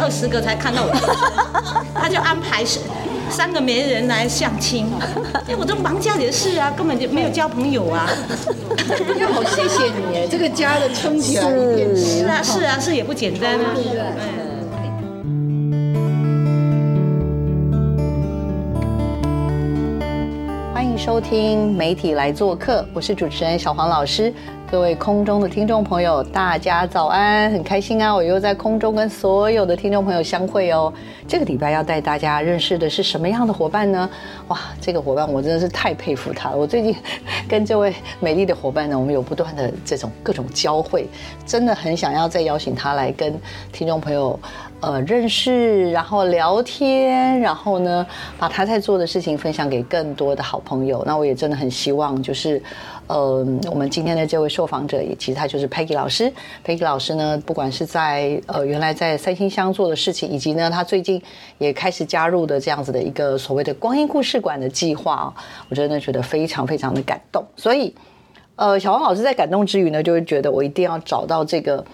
二十个才看到我，他就安排是三个媒人来相亲，哎，我都忙家里的事啊，根本就没有交朋友啊。要好谢谢你哎，这个家的撑起来一点是啊，是啊，是也不简单啊。欢迎收听媒体来做客，我是主持人小黄老师。各位空中的听众朋友，大家早安，很开心啊！我又在空中跟所有的听众朋友相会哦。这个礼拜要带大家认识的是什么样的伙伴呢？哇，这个伙伴我真的是太佩服他了。我最近跟这位美丽的伙伴呢，我们有不断的这种各种交汇，真的很想要再邀请他来跟听众朋友呃认识，然后聊天，然后呢把他在做的事情分享给更多的好朋友。那我也真的很希望就是。呃，我们今天的这位受访者，也其实他就是 Peggy 老师。Peggy 老师呢，不管是在呃原来在三星乡做的事情，以及呢他最近也开始加入的这样子的一个所谓的光阴故事馆的计划，我真的觉得非常非常的感动。所以，呃，小王老师在感动之余呢，就会觉得我一定要找到这个。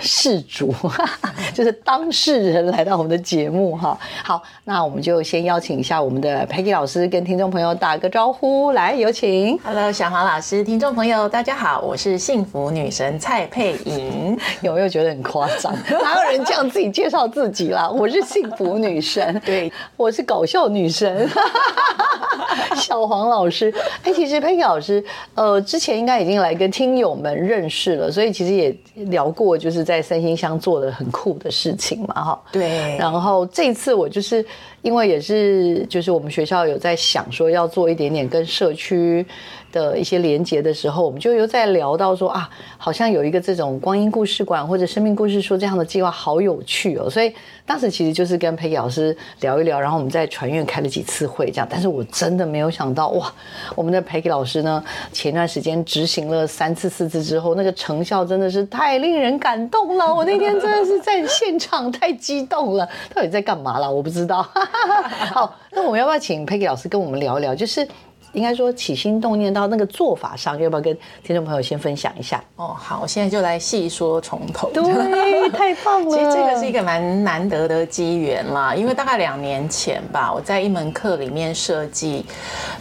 事主 就是当事人来到我们的节目哈，好，那我们就先邀请一下我们的 Peggy 老师跟听众朋友打个招呼，来有请。Hello，小黄老师，听众朋友大家好，我是幸福女神蔡佩莹，有没有觉得很夸张？哪有人这样自己介绍自己啦？我是幸福女神，对，我是搞笑女神，小黄老师。哎，其实 Peggy 老师，呃，之前应该已经来跟听友们认识了，所以其实也聊过就。就是在三星乡做的很酷的事情嘛，哈。对。然后这次我就是因为也是就是我们学校有在想说要做一点点跟社区。的一些连接的时候，我们就又在聊到说啊，好像有一个这种光阴故事馆或者生命故事书这样的计划，好有趣哦。所以当时其实就是跟佩奇老师聊一聊，然后我们在传院开了几次会，这样。但是我真的没有想到哇，我们的佩奇老师呢，前段时间执行了三次四次之后，那个成效真的是太令人感动了。我那天真的是在现场太激动了，到底在干嘛了？我不知道。好，那我们要不要请佩吉老师跟我们聊一聊？就是。应该说起心动念到那个做法上，要不要跟听众朋友先分享一下？哦，好，我现在就来细说从头。对，太棒了。其实这个是一个蛮难得的机缘啦，因为大概两年前吧，我在一门课里面设计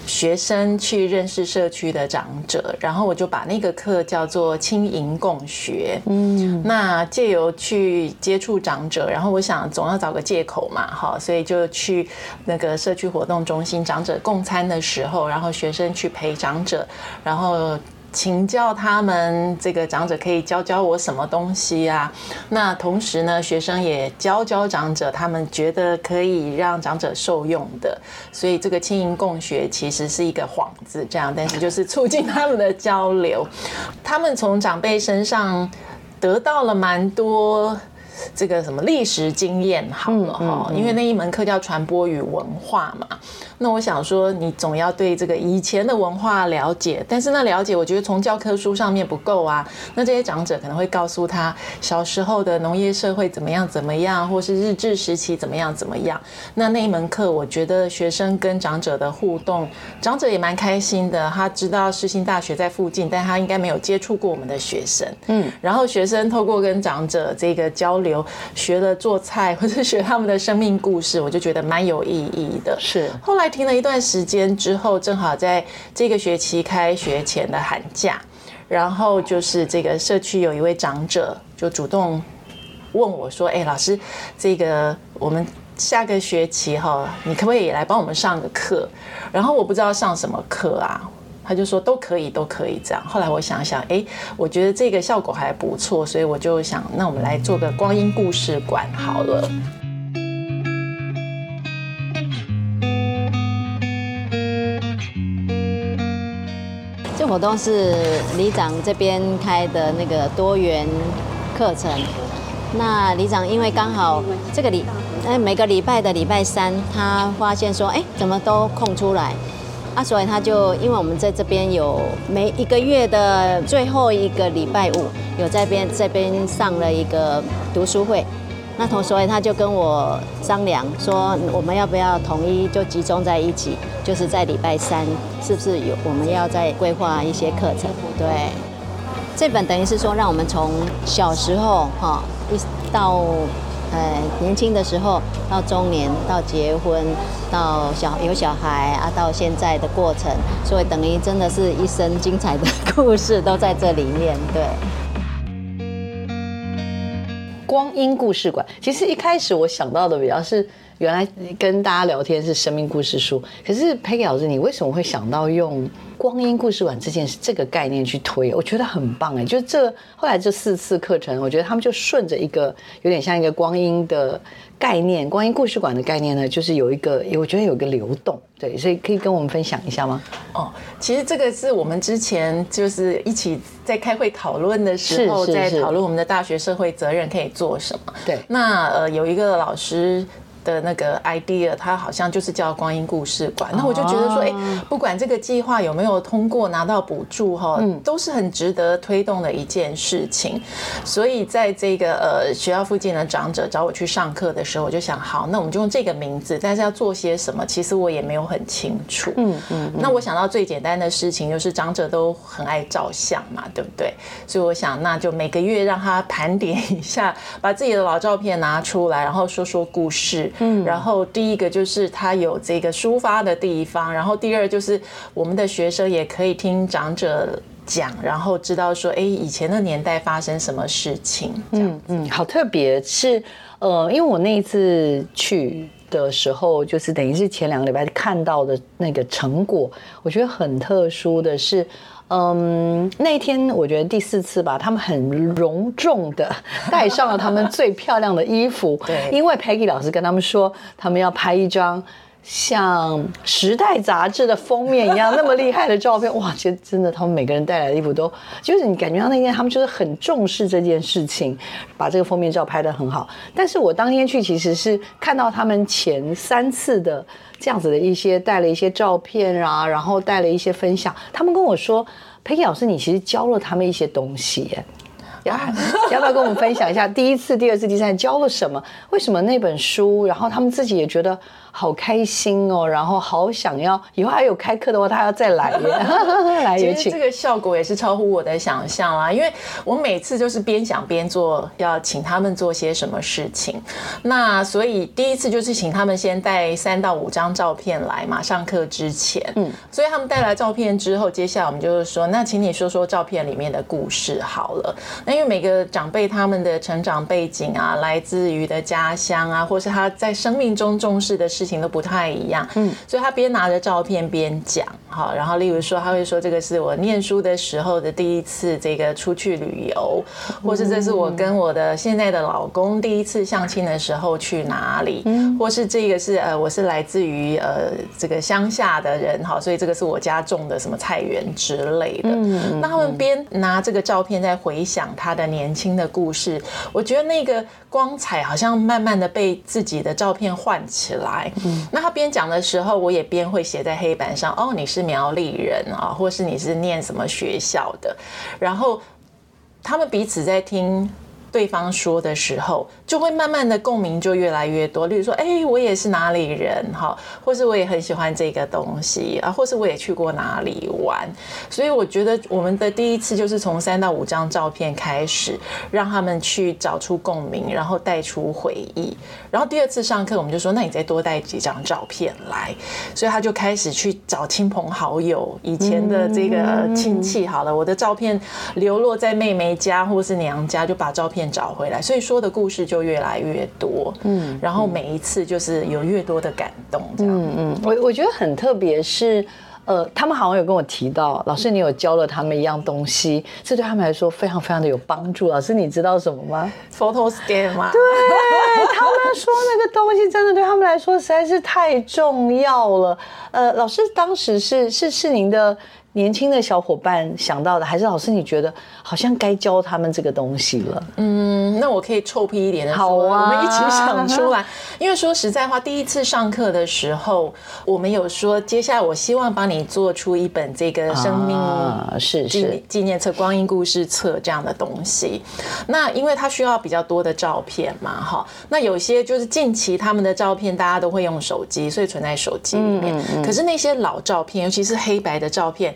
学生去认识社区的长者，然后我就把那个课叫做轻盈共学。嗯，那借由去接触长者，然后我想总要找个借口嘛，哈，所以就去那个社区活动中心长者共餐的时候，然后。然后学生去陪长者，然后请教他们这个长者可以教教我什么东西啊？那同时呢，学生也教教长者，他们觉得可以让长者受用的。所以这个轻盈共学其实是一个幌子，这样，但是就是促进他们的交流。他们从长辈身上得到了蛮多。这个什么历史经验好了哈，因为那一门课叫传播与文化嘛。那我想说，你总要对这个以前的文化了解，但是那了解，我觉得从教科书上面不够啊。那这些长者可能会告诉他小时候的农业社会怎么样怎么样，或是日治时期怎么样怎么样。那那一门课，我觉得学生跟长者的互动，长者也蛮开心的。他知道世新大学在附近，但他应该没有接触过我们的学生。嗯，然后学生透过跟长者这个交流。学了做菜，或者学他们的生命故事，我就觉得蛮有意义的。是，后来停了一段时间之后，正好在这个学期开学前的寒假，然后就是这个社区有一位长者就主动问我说：“哎，老师，这个我们下个学期哈，你可不可以也来帮我们上个课？”然后我不知道上什么课啊。他就说都可以，都可以这样。后来我想想，哎，我觉得这个效果还不错，所以我就想，那我们来做个光阴故事馆好了。这活动是里长这边开的那个多元课程。那里长因为刚好这个礼，哎，每个礼拜的礼拜三，他发现说，哎，怎么都空出来，啊，所以他就因为我们在这边有每一个月的最后一个礼拜五，有在边这边上了一个读书会，那同所以他就跟我商量说，我们要不要统一就集中在一起，就是在礼拜三，是不是有我们要再规划一些课程？对，这本等于是说让我们从小时候哈。一到呃年轻的时候，到中年，到结婚，到小有小孩啊，到现在的过程，所以等于真的是一生精彩的故事都在这里面。对，光阴故事馆，其实一开始我想到的比较是。原来跟大家聊天是生命故事书，可是 Peggy 老师，你为什么会想到用光阴故事馆这件事这个概念去推？我觉得很棒哎，就这后来这四次课程，我觉得他们就顺着一个有点像一个光阴的概念，光阴故事馆的概念呢，就是有一个我觉得有一个流动，对，所以可以跟我们分享一下吗？哦，其实这个是我们之前就是一起在开会讨论的时候，在讨论我们的大学社会责任可以做什么。对，那呃有一个老师。的那个 idea，它好像就是叫光阴故事馆。那我就觉得说，哎，不管这个计划有没有通过拿到补助哈，都是很值得推动的一件事情。所以在这个呃学校附近的长者找我去上课的时候，我就想，好，那我们就用这个名字，但是要做些什么？其实我也没有很清楚。嗯嗯。那我想到最简单的事情就是长者都很爱照相嘛，对不对？所以我想，那就每个月让他盘点一下，把自己的老照片拿出来，然后说说故事。嗯，然后第一个就是它有这个抒发的地方，然后第二就是我们的学生也可以听长者讲，然后知道说，哎，以前的年代发生什么事情。嗯嗯，好特别是呃，因为我那一次去的时候，就是等于是前两个礼拜看到的那个成果，我觉得很特殊的是。嗯，那天我觉得第四次吧，他们很隆重的带上了他们最漂亮的衣服，对，因为 Peggy 老师跟他们说，他们要拍一张像《时代》杂志的封面一样那么厉害的照片。哇，其实真的，他们每个人带来的衣服都，就是你感觉到那天他们就是很重视这件事情，把这个封面照拍的很好。但是我当天去其实是看到他们前三次的。这样子的一些带了一些照片啊，然后带了一些分享。他们跟我说，佩奇老师，你其实教了他们一些东西，要要不要跟我们分享一下第一次、第二次、第三次教了什么？为什么那本书？然后他们自己也觉得。好开心哦，然后好想要以后还有开课的话，他要再来耶。来，其实这个效果也是超乎我的想象啦，因为我每次就是边想边做，要请他们做些什么事情。那所以第一次就是请他们先带三到五张照片来嘛，上课之前。嗯，所以他们带来照片之后，接下来我们就是说，那请你说说照片里面的故事好了。那因为每个长辈他们的成长背景啊，来自于的家乡啊，或是他在生命中重视的。事情都不太一样，嗯，所以他边拿着照片边讲，哈，然后例如说他会说这个是我念书的时候的第一次这个出去旅游，或是这是我跟我的现在的老公第一次相亲的时候去哪里，或是这个是呃我是来自于呃这个乡下的人，哈，所以这个是我家种的什么菜园之类的，嗯那他们边拿这个照片在回想他的年轻的故事，我觉得那个光彩好像慢慢的被自己的照片唤起来。嗯，那他边讲的时候，我也边会写在黑板上。哦，你是苗栗人啊，或是你是念什么学校的？然后他们彼此在听。对方说的时候，就会慢慢的共鸣就越来越多。例如说，哎，我也是哪里人哈，或是我也很喜欢这个东西啊，或是我也去过哪里玩。所以我觉得我们的第一次就是从三到五张照片开始，让他们去找出共鸣，然后带出回忆。然后第二次上课，我们就说，那你再多带几张照片来。所以他就开始去找亲朋好友以前的这个亲戚。好了，我的照片流落在妹妹家或是娘家，就把照片。找回来，所以说的故事就越来越多，嗯，然后每一次就是有越多的感动，这样，嗯嗯，我我觉得很特别，是呃，他们好像有跟我提到，老师你有教了他们一样东西，这对他们来说非常非常的有帮助。老师你知道什么吗？Photo scan 吗？对他们说那个东西真的对他们来说实在是太重要了。呃，老师当时是是是您的年轻的小伙伴想到的，还是老师你觉得好像该教他们这个东西了？嗯，那我可以臭屁一点的说，好啊我们一起想出来。因为说实在话，第一次上课的时候，我们有说，接下来我希望帮你做出一本这个生命啊是纪是纪念册、光阴故事册这样的东西。那因为它需要比较多的照片嘛，哈。那有些就是近期他们的照片，大家都会用手机，所以存在手机里面。可是那些老照片，尤其是黑白的照片。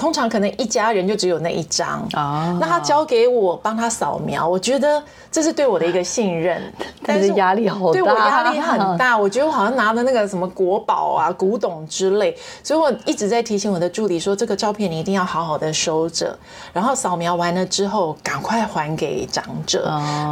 通常可能一家人就只有那一张啊那他交给我帮他扫描，我觉得这是对我的一个信任，但是压力好大对我压力很大。我觉得我好像拿了那个什么国宝啊、古董之类，所以我一直在提醒我的助理说，这个照片你一定要好好的收着，然后扫描完了之后赶快还给长者，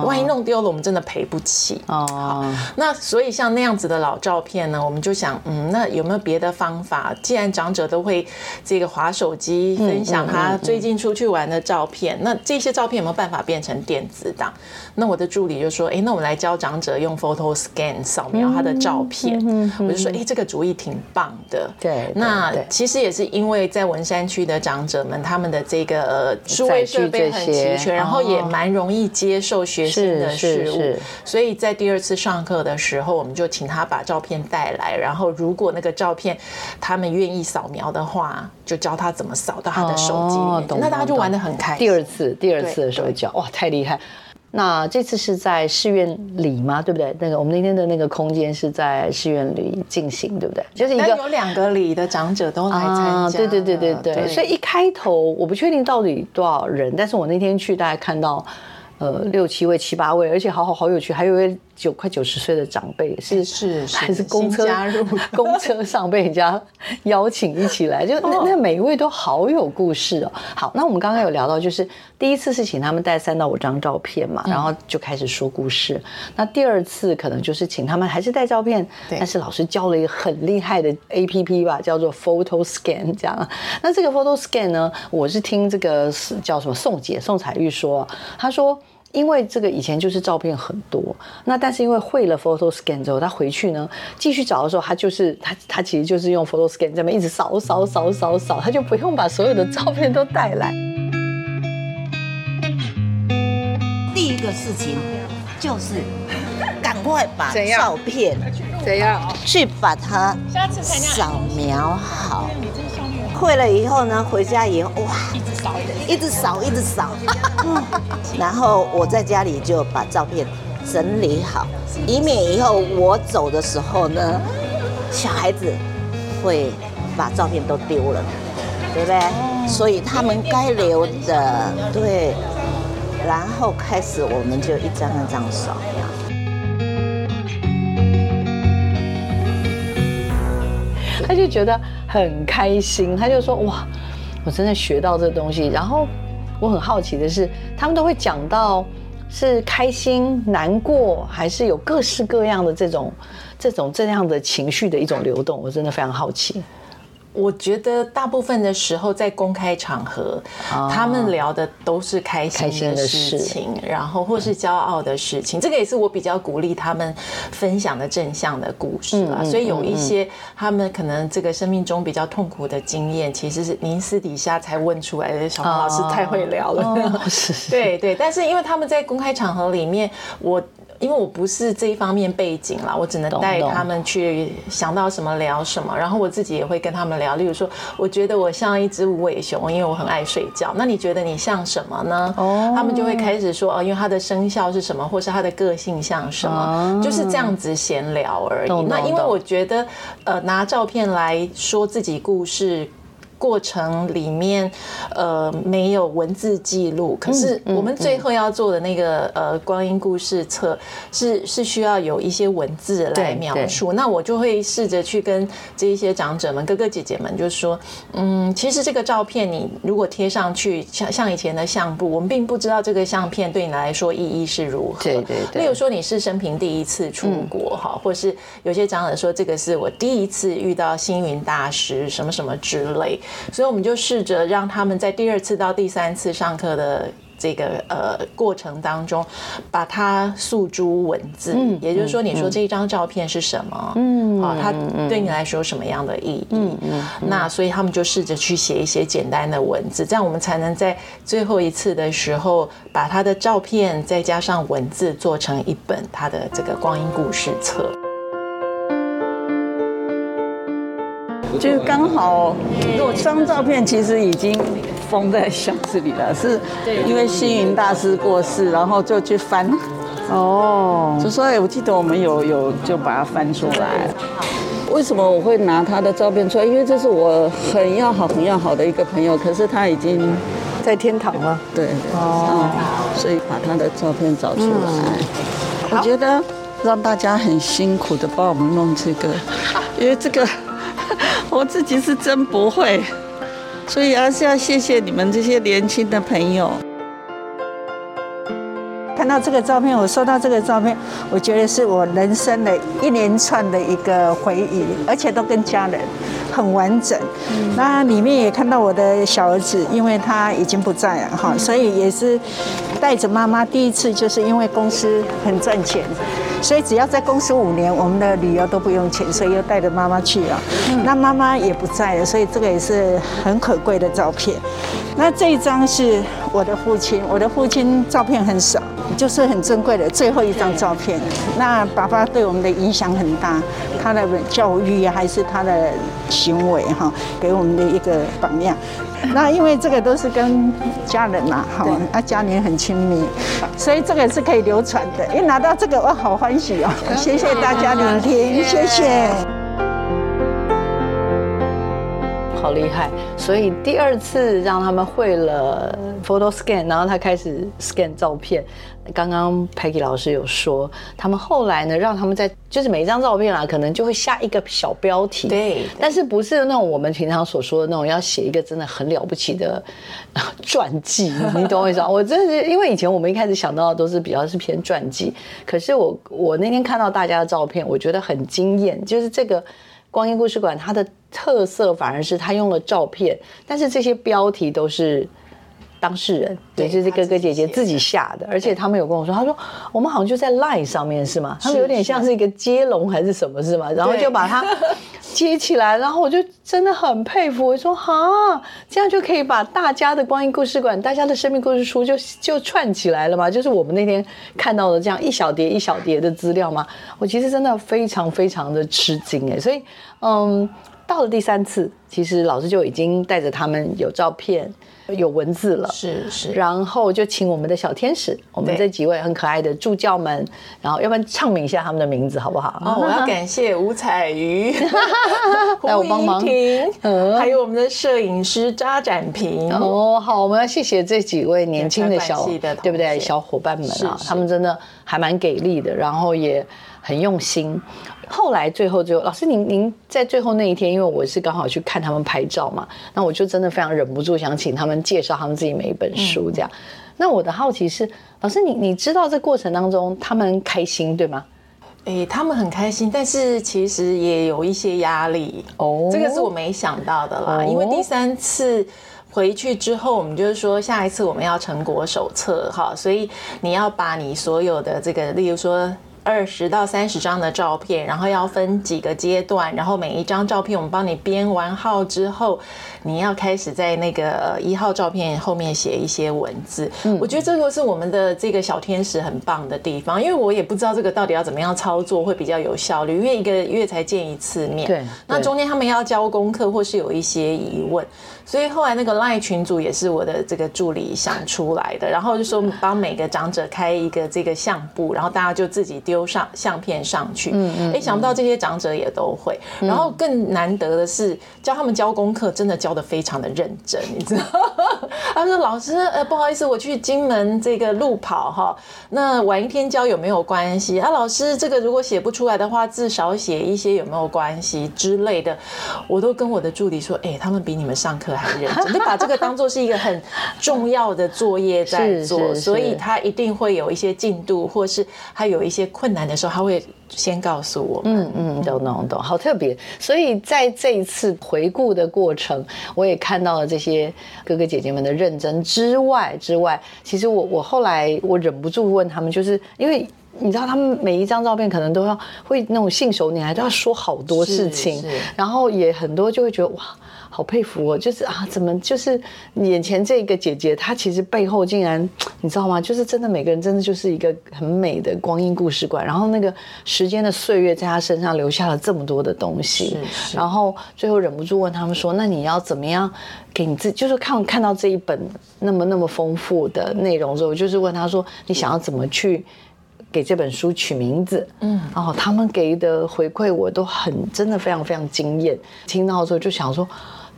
万一弄丢了，我们真的赔不起。哦，那所以像那样子的老照片呢，我们就想，嗯，那有没有别的方法？既然长者都会这个划手机分享他最近出去玩的照片，那这些照片有没有办法变成电子档？那我的助理就说，哎，那我们来教长者用 Photo Scan 扫描他的照片。我就说，哎，这个主意挺棒的。对那其实也是因为在文山区的长者们，他们的这个呃数位设备很齐全，然后也哦蛮容易接受学习的事物。所以在第二次上课的时候，我们就请他把照片带来，然后如果那个照片他们愿意扫描的话，就教他怎么扫到他的手机里面，哦懂那大家就玩的很开心。第二次，第二次的时候对教，哇，太厉害！那这次是在寺院里吗？对不对？那个我们那天的那个空间是在寺院里进行，对不对？就是一个有两个里的长者都来参加对对对对对，所以一开头我不确定到底多少人，但是我那天去大概看到。呃，六七位、七八位，而且好好好有趣，还有一位九快九十岁的长辈，是是是还是公车加入 公车上被人家邀请一起来，就那那每一位都好有故事哦。好，那我们刚刚有聊到，就是第一次是请他们带三到五张照片嘛，然后就开始说故事。那第二次可能就是请他们还是带照片，但是老师教了一个很厉害的 A P P 吧，叫做 Photo Scan 这样。那这个 Photo Scan 呢，我是听这个是叫什么宋姐宋彩玉说，她说。因为这个以前就是照片很多，那但是因为会了 Photo Scan 之后，他回去呢继续找的时候，他就是他他其实就是用 Photo Scan 在那边一直扫扫扫扫扫，他就不用把所有的照片都带来。第一个事情就是赶快把照片 怎样？去把它扫描好。会了以后呢，回家以后哇，扫，一直扫，一直扫。然后我在家里就把照片整理好，以免以后我走的时候呢，小孩子会把照片都丢了，对不对？所以他们该留的，对。然后开始我们就一张一张扫描。他就觉得很开心，他就说哇，我真的学到这东西。然后我很好奇的是，他们都会讲到是开心、难过，还是有各式各样的这种、这种这样的情绪的一种流动。我真的非常好奇。我觉得大部分的时候在公开场合，哦他们聊的都是开开心心的的事事情，然后或是骄傲的事情。这个也是我比较鼓励他们分享的正向的故事啊。嗯嗯所以有一些他们可能这个生命中比较痛苦的经验，其实是您私底下才问出来的。小黄老师太会聊了，对对。但是因为他们在公开场合里面，我。因为我不是这一方面背景啦，我只能带他们去想到什么聊什么，然后我自己也会跟他们聊。例如说，我觉得我像一只无尾熊，因为我很爱睡觉。那你觉得你像什么呢？哦他们就会开始说，哦，因为他的生肖是什么，或是他的个性像什么，就是这样子闲聊而已。那因为我觉得，呃，拿照片来说自己故事。过程里面，呃，没有文字记录，可是我们最后要做的那个呃光阴故事册是是需要有一些文字来描述。那我就会试着去跟这一些长者们、哥哥姐姐们，就说，嗯，其实这个照片你如果贴上去，像像以前的相簿，我们并不知道这个相片对你来说意义是如何。对对对。例如说你是生平第一次出国哈，或是有些长者说这个是我第一次遇到星云大师什么什么之类，所以我们就试着让他们在第二次到第三次上课的这个呃过程当中，把它诉诸文字，嗯也就是说，你说这一张照片是什么？嗯，啊，它对你来说有什么样的意义？嗯嗯，那所以他们就试着去写一些简单的文字，这样我们才能在最后一次的时候，把他的照片再加上文字做成一本他的这个光阴故事册。就刚好，这张照片其实已经封在箱子里了，是因为星云大师过世，然后就去翻。哦，就说哎，我记得我们有有就把它翻出来。为什么我会拿他的照片出来？因为这是我很要好、很要好的一个朋友，可是他已经在天堂吗？对哦，所以把他的照片找出来。我觉得让大家很辛苦的帮我们弄这个，因为这个。我自己是真不会，所以还是要谢谢你们这些年轻的朋友。看到这个照片，我收到这个照片，我觉得是我人生的一连串的一个回忆，而且都跟家人很完整。那里面也看到我的小儿子，因为他已经不在了哈，所以也是带着妈妈第一次，就是因为公司很赚钱。所以只要在公司五年，我们的旅游都不用钱，所以又带着妈妈去了。那妈妈也不在了，所以这个也是很可贵的照片。那这一张是我的父亲，我的父亲照片很少，就是很珍贵的最后一张照片。那爸爸对我们的影响很大，他的教育还是他的行为哈，给我们的一个榜样。那因为这个都是跟家人嘛，哈，啊家人很亲密，所以这个是可以流传的。一拿到这个，我好欢喜哦！谢谢大家聆听，谢谢。好厉害！所以第二次让他们会了 photo scan，然后他开始 scan 照片。刚刚 Peggy 老师有说，他们后来呢，让他们在就是每一张照片啊，可能就会下一个小标题。对，但是不是那种我们平常所说的那种要写一个真的很了不起的传记？你懂我意思吗？我真的是因为以前我们一开始想到的都是比较是偏传记，可是我我那天看到大家的照片，我觉得很惊艳，就是这个光阴故事馆它的特色反而是他用了照片，但是这些标题都是。当事人对，就是哥哥姐姐自己下的，而且他们有跟我说，他说我们好像就在 Line 上面是吗？他们有点像是一个接龙还是什么是吗？然后就把它接起来，然后我就真的很佩服，我说哈，这样就可以把大家的光阴故事馆、大家的生命故事书就就串起来了嘛？就是我们那天看到的这样一小叠一小叠的资料嘛？我其实真的非常非常的吃惊哎，所以嗯，到了第三次，其实老师就已经带着他们有照片。有文字了，是是，然后就请我们的小天使，我们这几位很可爱的助教们，然后要不然唱名一下他们的名字好不好？哦，我要感谢吴彩瑜，来我帮忙，还有我们的摄影师扎展平。哦，好，我们要谢谢这几位年轻的小，对不对？小伙伴们啊，他们真的还蛮给力的，然后也很用心。后来最后最后，老师您您在最后那一天，因为我是刚好去看他们拍照嘛，那我就真的非常忍不住想请他们介绍他们自己每一本书这样。那我的好奇是，老师你你知道这过程当中他们开心对吗？哎，他们很开心，但是其实也有一些压力哦。这个是我没想到的啦，因为第三次回去之后，我们就是说下一次我们要成果手册哈，所以你要把你所有的这个，例如说。二十到三十张的照片，然后要分几个阶段，然后每一张照片我们帮你编完号之后，你要开始在那个一号照片后面写一些文字。我觉得这个是我们的这个小天使很棒的地方，因为我也不知道这个到底要怎么样操作会比较有效率，因为一个月才见一次面，对，那中间他们要交功课或是有一些疑问。所以后来那个赖群组也是我的这个助理想出来的，然后就说帮每个长者开一个这个相簿，然后大家就自己丢上相片上去。嗯嗯。哎，想不到这些长者也都会。然后更难得的是，教他们交功课，真的教的非常的认真，你知道？他说：“老师，呃，不好意思，我去金门这个路跑哈，那晚一天教有没有关系？啊，老师，这个如果写不出来的话，至少写一些有没有关系之类的？我都跟我的助理说，哎，他们比你们上课。”还认真，就把这个当做是一个很重要的作业在做，所以他一定会有一些进度，或是他有一些。困难的时候，他会先告诉我。嗯嗯，懂懂懂，好特别。所以在这一次回顾的过程，我也看到了这些哥哥姐姐们的认真之外之外，其实我我后来我忍不住问他们，就是因为。你知道他们每一张照片可能都要会那种信手拈来，都要说好多事情，然后也很多就会觉得哇，好佩服哦，就是啊，怎么就是眼前这个姐姐，她其实背后竟然你知道吗？就是真的每个人真的就是一个很美的光阴故事馆，然后那个时间的岁月在她身上留下了这么多的东西，然后最后忍不住问他们说，那你要怎么样给你自，就是看看到这一本那么那么丰富的内容之后，就是问他说，你想要怎么去？给这本书取名字，嗯，然后他们给的回馈我都很真的非常非常惊艳。听到之后就想说，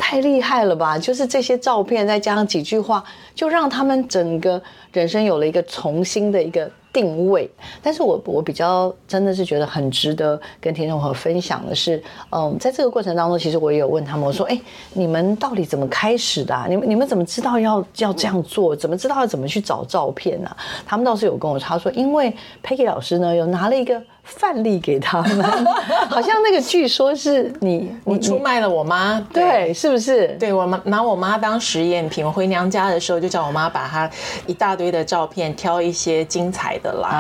太厉害了吧！就是这些照片再加上几句话，就让他们整个人生有了一个重新的一个。定位，但是我我比较真的是觉得很值得跟听众朋友分享的是，嗯，在这个过程当中，其实我也有问他们，我说，哎，你们到底怎么开始的？你们你们怎么知道要要这样做？怎么知道要怎么去找照片呢？他们倒是有跟我说，他说，因为 Peggy 老师呢有拿了一个。范例给他们，好像那个据说是你你出卖了我妈，对，是不是？对我妈拿我妈当实验品，我回娘家的时候就叫我妈把她一大堆的照片挑一些精彩的来，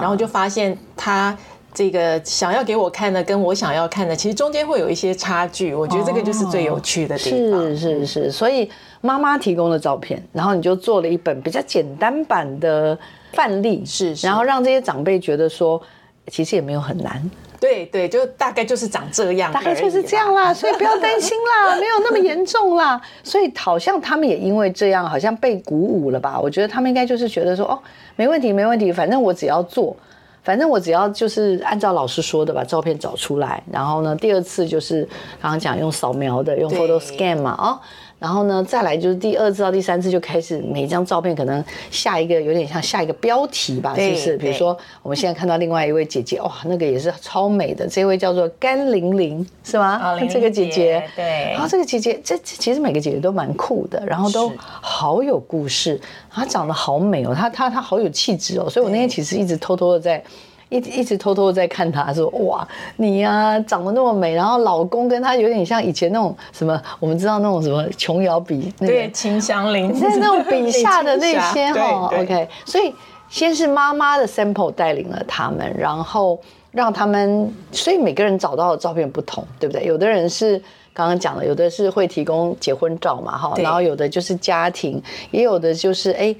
然后就发现他这个想要给我看的跟我想要看的，其实中间会有一些差距。我觉得这个就是最有趣的地方。是是是，所以妈妈提供的照片，然后你就做了一本比较简单版的范例，是，然后让这些长辈觉得说。其实也没有很难，对对，就大概就是长这样，大概就是这样啦，所以不要担心啦，没有那么严重啦。所以好像他们也因为这样，好像被鼓舞了吧？我觉得他们应该就是觉得说，哦，没问题，没问题，反正我只要做，反正我只要就是按照老师说的把照片找出来，然后呢，第二次就是刚刚讲用扫描的，用 photo scan 嘛，哦。然后呢，再来就是第二次到第三次就开始每一张照片可能下一个有点像下一个标题吧，是不是？比如说我们现在看到另外一位姐姐，哇，那个也是超美的，这位叫做甘玲玲，是吗？这个姐姐，对。然后这个姐姐，这其实每个姐姐都蛮酷的，然后都好有故事，她长得好美哦，她她她好有气质哦，所以我那天其实一直偷偷的在。一一直偷偷在看他，说哇，你呀长得那么美，然后老公跟他有点像以前那种什么，我们知道那种什么琼瑶比对秦香菱，在那种笔下的那 些哈，OK，所以先是妈妈的 sample 带领了他们，然后让他们，所以每个人找到的照片不同，对不对？有的人是刚刚讲的，有的是会提供结婚照嘛，哈，然后有的就是家庭，也有的就是哎。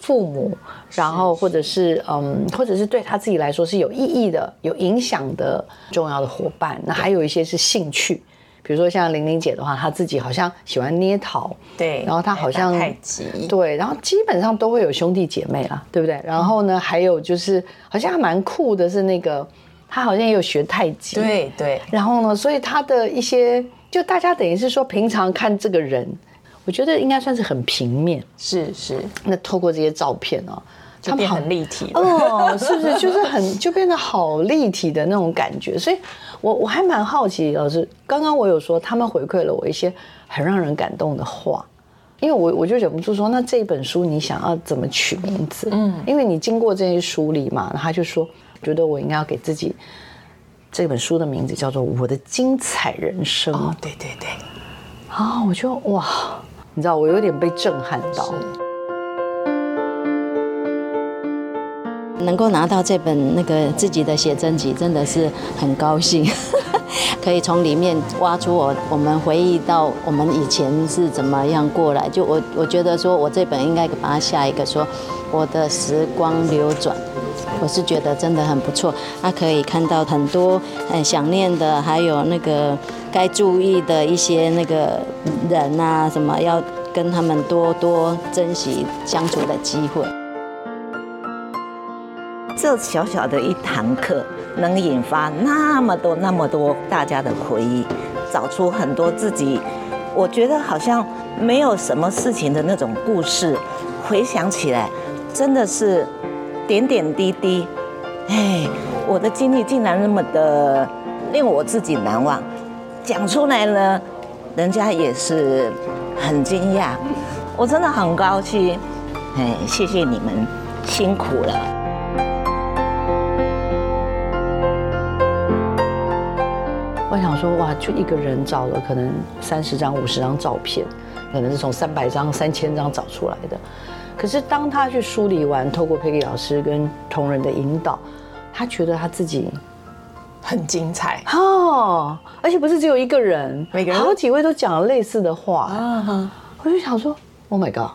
父母，然后或者是嗯，或者是对他自己来说是有意义的、有影响的重要的伙伴。那还有一些是兴趣，比如说像玲玲姐的话，她自己好像喜欢捏陶，对，然后她好像太极，对，然后基本上都会有兄弟姐妹啦，对不对？然后呢，还有就是好像蛮酷的是那个，她好像也有学太极，对对。然后呢，所以她的一些，就大家等于是说，平常看这个人。我觉得应该算是很平面，是是。那透过这些照片哦，就变很立体哦，是不是？就是很 就变得好立体的那种感觉。所以，我我还蛮好奇，老师刚刚我有说他们回馈了我一些很让人感动的话，因为我我就忍不住说，那这本书你想要怎么取名字？嗯，因为你经过这些梳理嘛，他就说觉得我应该要给自己这本书的名字叫做《我的精彩人生》。哦，对对对。啊，我就哇。你知道我有点被震撼到，能够拿到这本那个自己的写真集，真的是很高兴，可以从里面挖出我我们回忆到我们以前是怎么样过来。就我我觉得说，我这本应该把它下一个说我的时光流转。我是觉得真的很不错，他可以看到很多很想念的，还有那个该注意的一些那个人啊，什么要跟他们多多珍惜相处的机会。这小小的一堂课，能引发那么多那么多大家的回忆，找出很多自己，我觉得好像没有什么事情的那种故事，回想起来，真的是。点点滴滴。哎我的经历竟然那么的令我自己难忘。讲出来呢人家也是很惊讶。我真的很高兴。哎谢谢你们辛苦了。我想说哇就一个人找了可能三十张五十张照片可能是从三百张三千张找出来的。可是当他去梳理完，透过佩奇老师跟同仁的引导，他觉得他自己很精彩哦，而且不是只有一个人，每个人好几位都讲了类似的话。啊我就想说，Oh my god！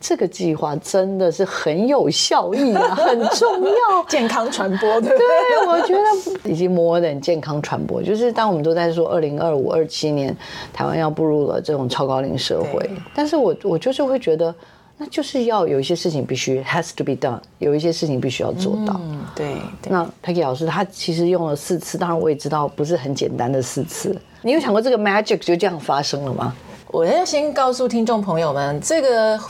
这个计划真的是很有效益啊，很重要，健康传播的。对，我觉得已经摸点健康传播，就是当我们都在说二零二五、二七年台湾要步入了这种超高龄社会，但是我我就是会觉得，那就是要有一些事情必须 has to be done，有一些事情必须要做到。嗯，对。那 Peggy 老师他其实用了四次，当然我也知道不是很简单的四次。你有想过这个 magic 就这样发生了吗？我要先告诉听众朋友们，这个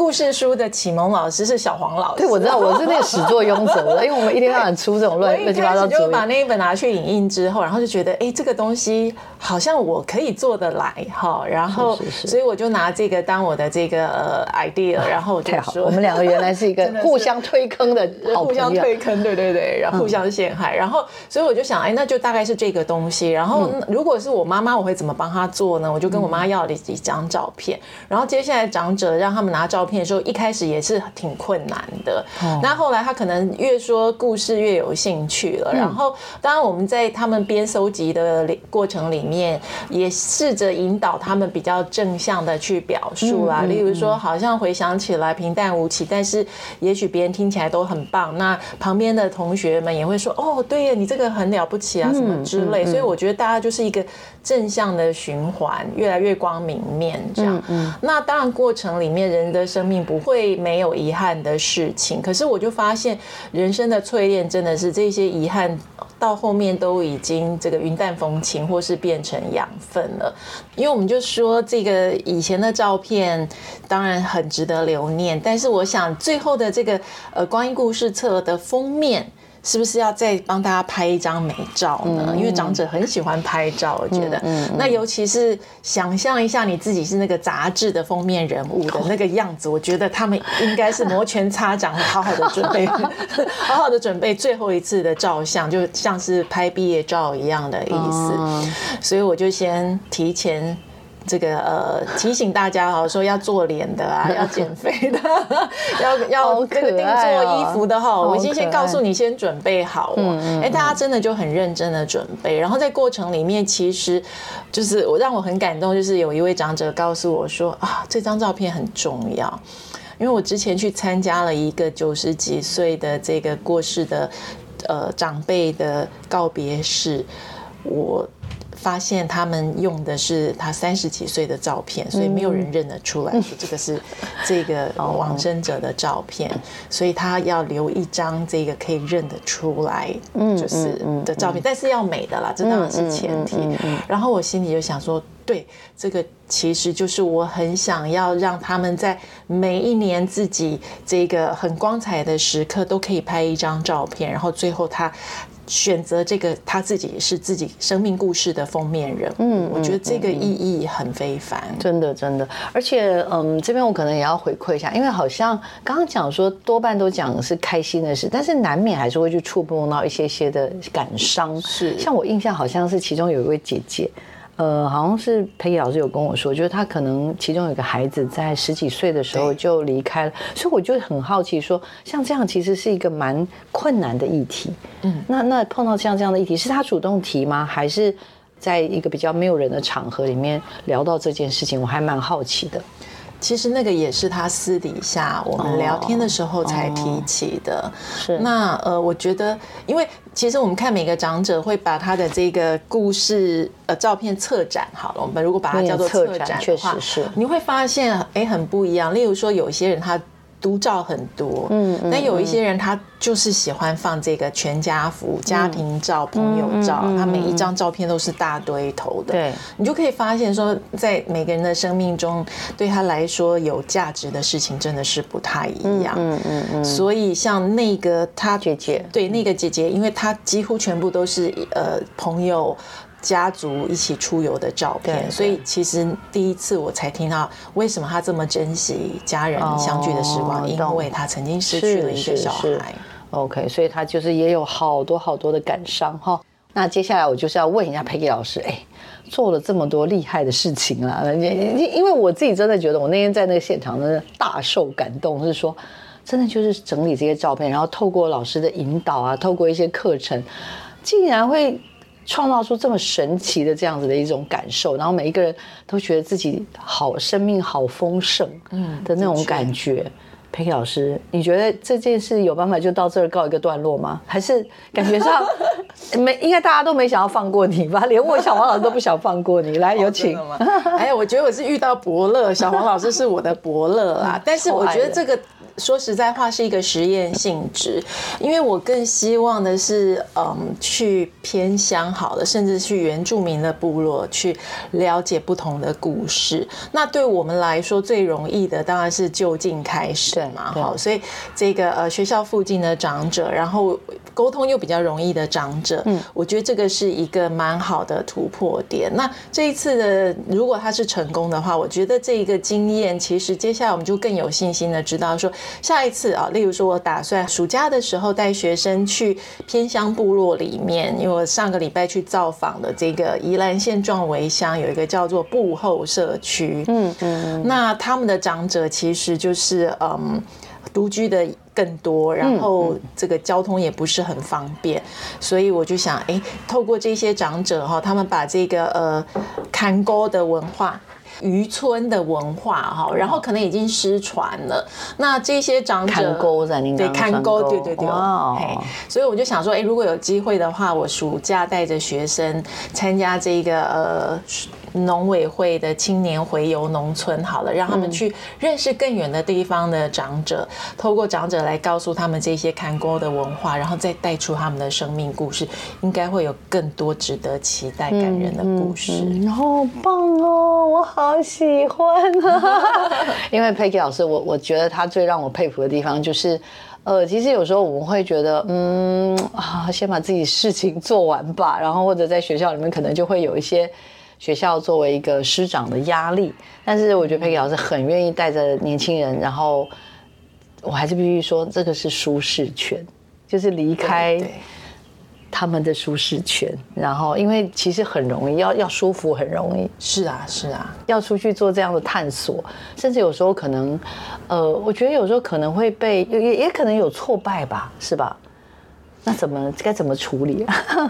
故事书的启蒙老师是小黄老师。对，我知道，我是那个始作俑者 因为我们一天到晚出这种乱乱七八糟就把那一本拿去影印之后，然后就觉得，哎，这个东西好像我可以做得来哈，然后，所以我就拿这个当我的这个呃 idea，然后我就说，我们两个原来是一个 互相推坑的好互相推坑，对对对，然后互相陷害，然后，所以我就想，哎，那就大概是这个东西。然后，如果是我妈妈，我会怎么帮她做呢？我就跟我妈要了几张照片，然后接下来长者让他们拿照片的时候，一开始也是挺困难的。那后来他可能越说故事越有兴趣了。然后，当然我们在他们边搜集的过程里面，也试着引导他们比较正向的去表述啦。例如说，好像回想起来平淡无奇，但是也许别人听起来都很棒。那旁边的同学们也会说：“哦，对呀，你这个很了不起啊，什么之类。”所以我觉得大家就是一个正向的循环，越来越光明面。这样，那当然过程里面人的生生命不会没有遗憾的事情，可是我就发现人生的淬炼真的是这些遗憾到后面都已经这个云淡风轻，或是变成养分了。因为我们就说这个以前的照片当然很值得留念，但是我想最后的这个呃光阴故事册的封面。是不是要再帮大家拍一张美照呢？因为长者很喜欢拍照，我觉得。那尤其是想象一下你自己是那个杂志的封面人物的 那个样子，我觉得他们应该是摩拳擦掌，好好的准备，好好的准备最后一次的照相，就像是拍毕业照一样的意思。所以我就先提前。这个呃提醒大家哈，说要做脸的啊，要减肥的，要要那个定做衣服的哈，我已经先告诉你，先准备好哦。哎，大家真的就很认真的准备，然后在过程里面，其实就是我让我很感动，就是有一位长者告诉我说啊，这张照片很重要，因为我之前去参加了一个九十几岁的这个过世的呃长辈的告别式，我。发现他们用的是他三十几岁的照片，所以没有人认得出来，说 这个是这个往生者的照片，所以他要留一张这个可以认得出来，就是的照片，但是要美的啦，这当然是前提。然后我心里就想说，对，这个其实就是我很想要让他们在每一年自己这个很光彩的时刻都可以拍一张照片，然后最后他。选择这个他自己是自己生命故事的封面人，嗯，我觉得这个意义很非凡，真的真的。而且，嗯，这边我可能也要回馈一下，因为好像刚刚讲说多半都讲是开心的事，但是难免还是会去触碰到一些些的感伤。是，像我印象好像是其中有一位姐姐。呃，好像是佩仪老师有跟我说，就是他可能其中有个孩子在十几岁的时候就离开了，所以我就很好奇，说像这样其实是一个蛮困难的议题。嗯，那那碰到像这样的议题，是他主动提吗？还是在一个比较没有人的场合里面聊到这件事情？我还蛮好奇的。其实那个也是他私底下我们聊天的时候才提起的。是那呃，我觉得，因为其实我们看每个长者会把他的这个故事呃照片策展好了，我们如果把它叫做策展的话，是你会发现哎很不一样。例如说，有些人他。独照很多，嗯，那有一些人他就是喜欢放这个全家福、家庭照、朋友照，他每一张照片都是大堆头的。对，你就可以发现说，在每个人的生命中，对他来说有价值的事情真的是不太一样。嗯嗯嗯。所以像那个他姐姐，对那个姐姐，因为她几乎全部都是呃朋友。家族一起出游的照片，所以其实第一次我才听到为什么他这么珍惜家人相聚的时光，因为他曾经失去了一个小孩。OK，所以他就是也有好多好多的感伤哈。那接下来我就是要问一下 Peggy 老师，哎，做了这么多厉害的事情啊，因因为我自己真的觉得，我那天在那个现场真的大受感动，是说真的就是整理这些照片，然后透过老师的引导啊，透过一些课程，竟然会创造出这么神奇的这样子的一种感受，然后每一个人都觉得自己好生命好丰盛，嗯的那种感觉。佩奇老师，你觉得这件事有办法就到这儿告一个段落吗？还是感觉上 没？应该大家都没想要放过你吧？连我小黄老师都不想放过你。来，有请。哎呀，我觉得我是遇到伯乐，小黄老师是我的伯乐啊。但是我觉得这个。说实在话，是一个实验性质，因为我更希望的是，嗯，去偏乡好了，甚至去原住民的部落去了解不同的故事。那对我们来说最容易的当然是就近开始嘛，好，所以这个呃学校附近的长者，然后沟通又比较容易的长者，嗯，我觉得这个是一个蛮好的突破点。那这一次的如果他是成功的话，我觉得这一个经验，其实接下来我们就更有信心的知道说。下一次啊，例如说，我打算暑假的时候带学生去偏乡部落里面，因为我上个礼拜去造访的这个宜兰县壮围乡有一个叫做布后社区，嗯嗯，那他们的长者其实就是嗯独居的更多，然后这个交通也不是很方便，所以我就想，哎，透过这些长者哈，他们把这个呃看沟的文化。渔村的文化哈，然后可能已经失传了。那这些长者看沟在您对看沟，对对对。哦，所以我就想说，哎，如果有机会的话，我暑假带着学生参加这个呃。农委会的青年回游农村，好了，让他们去认识更远的地方的长者，透过长者来告诉他们这些看过的文化，然后再带出他们的生命故事，应该会有更多值得期待、感人的故事。好棒哦，我好喜欢啊！因为 Peggy 老师，我我觉得他最让我佩服的地方就是，呃，其实有时候我们会觉得，嗯啊，先把自己事情做完吧，然后或者在学校里面可能就会有一些。学校作为一个师长的压力，但是我觉得佩奇老师很愿意带着年轻人，然后我还是必须说，这个是舒适圈，就是离开他们的舒适圈，然后因为其实很容易，要要舒服很容易，是啊是啊，要出去做这样的探索，甚至有时候可能，呃，我觉得有时候可能会被也也可能有挫败吧，是吧？那怎么该怎么处理？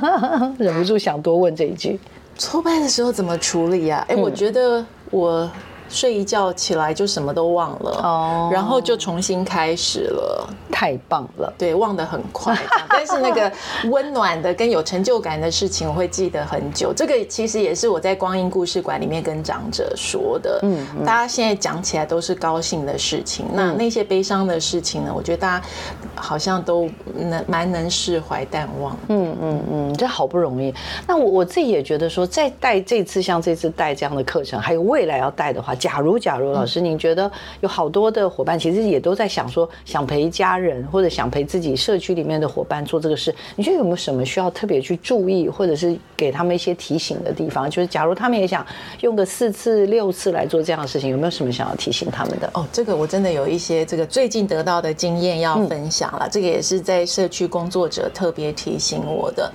忍不住想多问这一句。挫败的时候怎么处理呀？哎，我觉得我。睡一觉起来就什么都忘了，哦，然后就重新开始了，太棒了，对，忘得很快，但是那个温暖的跟有成就感的事情，我会记得很久。这个其实也是我在光阴故事馆里面跟长者说的，嗯，大家现在讲起来都是高兴的事情，那那些悲伤的事情呢？我觉得大家好像都能蛮能释怀淡忘，嗯嗯嗯，这好不容易。那我我自己也觉得说，再带这次像这次带这样的课程，还有未来要带的话。假如，假如老师，您觉得有好多的伙伴，其实也都在想说，想陪家人或者想陪自己社区里面的伙伴做这个事，你觉得有没有什么需要特别去注意，或者是给他们一些提醒的地方？就是假如他们也想用个四次、六次来做这样的事情，有没有什么想要提醒他们的？哦，这个我真的有一些这个最近得到的经验要分享了。这个也是在社区工作者特别提醒我的。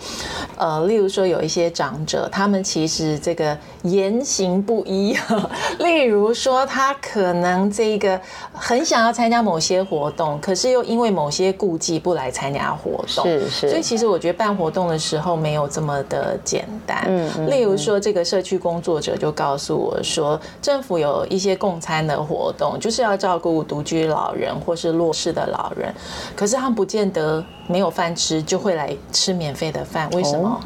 呃，例如说有一些长者，他们其实这个言行不一，例如。比如说，他可能这个很想要参加某些活动，可是又因为某些顾忌不来参加活动。是是。所以其实我觉得办活动的时候没有这么的简单。嗯嗯。例如说，这个社区工作者就告诉我说，政府有一些共餐的活动，就是要照顾独居老人或是弱势的老人，可是他们不见得没有饭吃就会来吃免费的饭。为什么？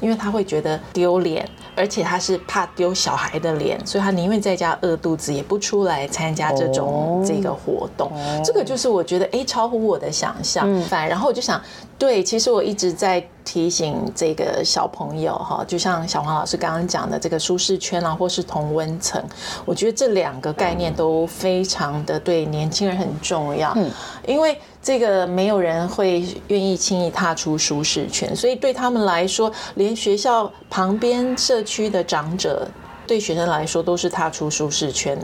因为他会觉得丢脸。而且他是怕丢小孩的脸，所以他宁愿在家饿肚子，也不出来参加这种这个活动。这个就是我觉得哎，超乎我的想象。反然后我就想，对，其实我一直在提醒这个小朋友哈，就像小黄老师刚刚讲的这个舒适圈啊，或是同温层，我觉得这两个概念都非常的对年轻人很重要。嗯，因为。这个没有人会愿意轻易踏出舒适圈，所以对他们来说，连学校旁边社区的长者，对学生来说都是踏出舒适圈。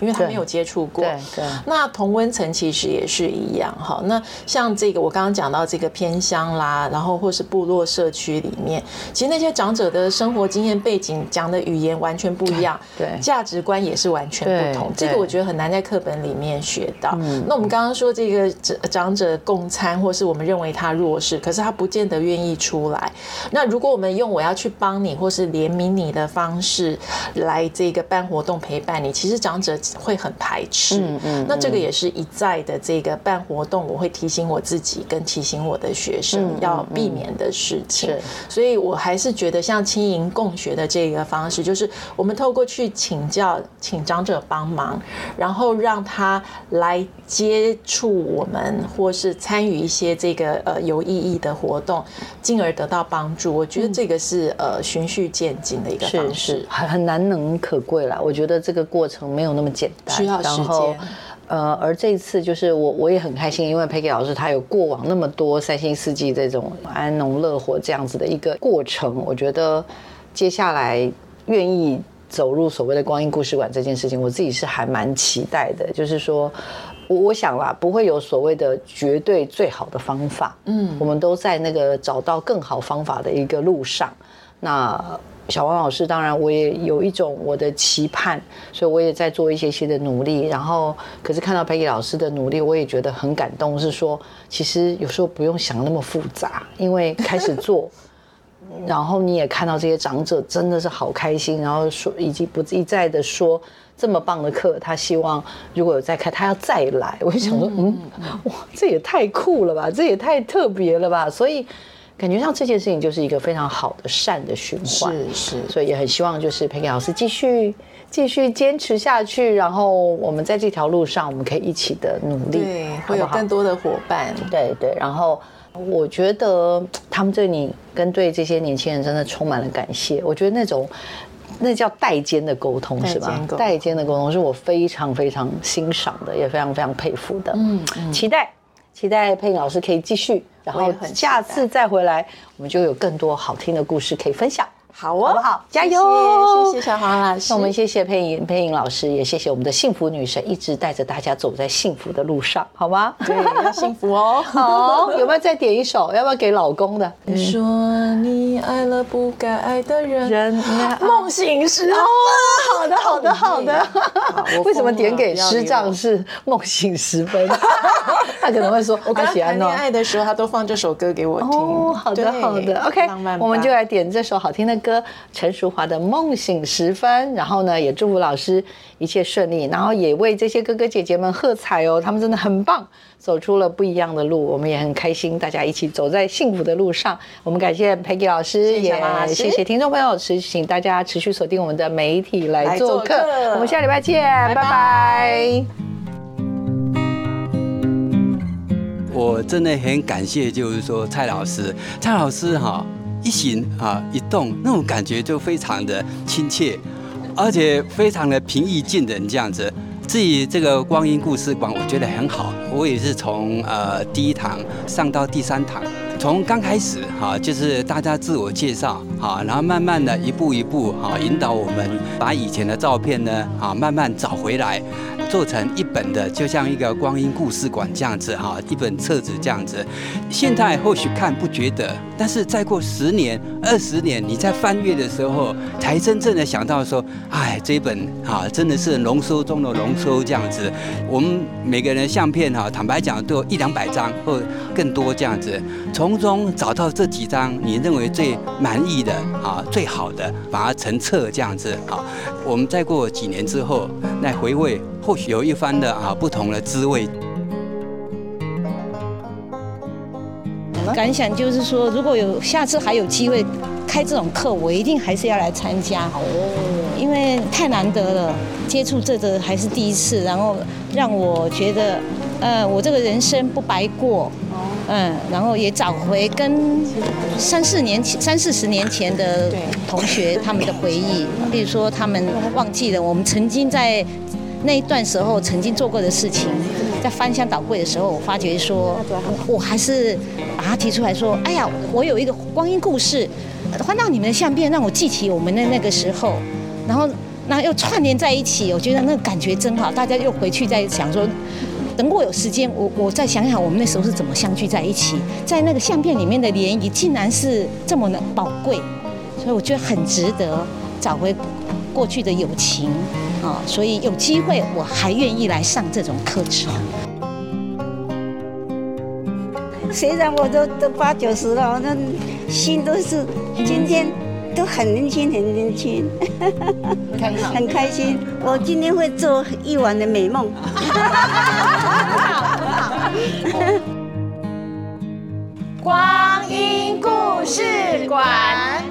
因为他没有接触过。对对。那同温层其实也是一样哈。那像这个我刚刚讲到这个偏乡啦，然后或是部落社区里面，其实那些长者的生活经验背景讲的语言完全不一样，对，价值观也是完全不同。这个我觉得很难在课本里面学到。那我们刚刚说这个长长者共餐，或是我们认为他弱势，可是他不见得愿意出来。那如果我们用我要去帮你或是怜悯你的方式来这个办活动陪伴你，其实长者会很排斥。嗯嗯。那这个也是一再的这个办活动，我会提醒我自己跟提醒我的学生要避免的事情。所以我还是觉得像轻盈共学的这个方式，就是我们透过去请教，请长者帮忙，然后让他来接触我们，或是参与一些这个呃有意义的活动，进而得到帮助。我觉得这个是呃循序渐进的一个方式，很很难能可贵啦。我觉得这个过程没有那么简单，需要时间。呃，而这次就是我我也很开心，因为 Peggy 老师他有过往那么多三星四季这种安农乐活这样子的一个过程，我觉得接下来愿意走入所谓的光阴故事馆这件事情，我自己是还蛮期待的。就是说，我我想啦，不会有所谓的绝对最好的方法，嗯，我们都在那个找到更好方法的一个路上。那小王老师，当然我也有一种我的期盼，所以我也在做一些些的努力。然后，可是看到 Peggy 老师的努力，我也觉得很感动。是说，其实有时候不用想那么复杂，因为开始做，然后你也看到这些长者真的是好开心，然后说以及不一再的说这么棒的课，他希望如果有再开，他要再来。我就想说，嗯，哇，这也太酷了吧，这也太特别了吧，所以。感觉上这件事情就是一个非常好的善的循环，是是，所以也很希望就是培给老师继续继续坚持下去，然后我们在这条路上我们可以一起的努力，对，会有更多的伙伴，对对。然后我觉得他们对你跟对这些年轻人真的充满了感谢。我觉得那种那叫代间的沟通是吧？代间的沟通是我非常非常欣赏的，也非常非常佩服的。嗯，期待期待佩颖老师可以继续。然后下次再回来，我们就有更多好听的故事可以分享。好哦，好不好？加油！谢谢小黄老师。那我们谢谢配音配音老师，也谢谢我们的幸福女神，一直带着大家走在幸福的路上，好吗？对，要幸福哦。好，有没有再点一首？要不要给老公的？你说你爱了不该爱的人，人梦醒时。哦，好的，好的，好的。为什么点给师丈是梦醒时分？他可能会说，我刚谈恋爱的时候，他都放这首歌给我听。哦，好的，好的。OK，我们就来点这首好听的歌。陈淑华的梦醒时分，然后呢，也祝福老师一切顺利，然后也为这些哥哥姐姐们喝彩哦，他们真的很棒，走出了不一样的路，我们也很开心，大家一起走在幸福的路上。我们感谢 Peggy 老师，也谢谢听众朋友，持请大家持续锁定我们的媒体来做客，我们下礼拜见，拜拜。我真的很感谢，就是说蔡老师，蔡老师哈。一行啊，一动，那种感觉就非常的亲切，而且非常的平易近人这样子。至于这个光阴故事馆，我觉得很好。我也是从呃第一堂上到第三堂，从刚开始哈，就是大家自我介绍哈，然后慢慢的一步一步哈，引导我们把以前的照片呢啊慢慢找回来。做成一本的，就像一个光阴故事馆这样子哈，一本册子这样子。现在或许看不觉得，但是再过十年、二十年，你在翻阅的时候，才真正的想到说，哎，这本哈真的是浓缩中的浓缩这样子。我们每个人的相片哈，坦白讲都有一两百张或更多这样子，从中找到这几张你认为最满意的啊、最好的，把它成册这样子好。我们再过几年之后来回味。或许有一番的啊不同的滋味。感想就是说，如果有下次还有机会开这种课，我一定还是要来参加。哦，因为太难得了，接触这个还是第一次，然后让我觉得，呃，我这个人生不白过，嗯，然后也找回跟三四年前、三四十年前的同学他们的回忆，比如说他们忘记了我们曾经在。那一段时候曾经做过的事情，在翻箱倒柜的时候，我发觉说，我还是把它提出来说，哎呀，我有一个光阴故事，翻到你们的相片，让我记起我们的那个时候，然后那又串联在一起，我觉得那个感觉真好。大家又回去再想说，等我有时间，我我再想想我们那时候是怎么相聚在一起，在那个相片里面的涟漪，竟然是这么的宝贵，所以我觉得很值得找回过去的友情啊。所以有机会，我还愿意来上这种课程。虽然我都都八九十了，那心都是今天都很年轻，很年轻，很开心。我今天会做一晚的美梦。光阴故事馆。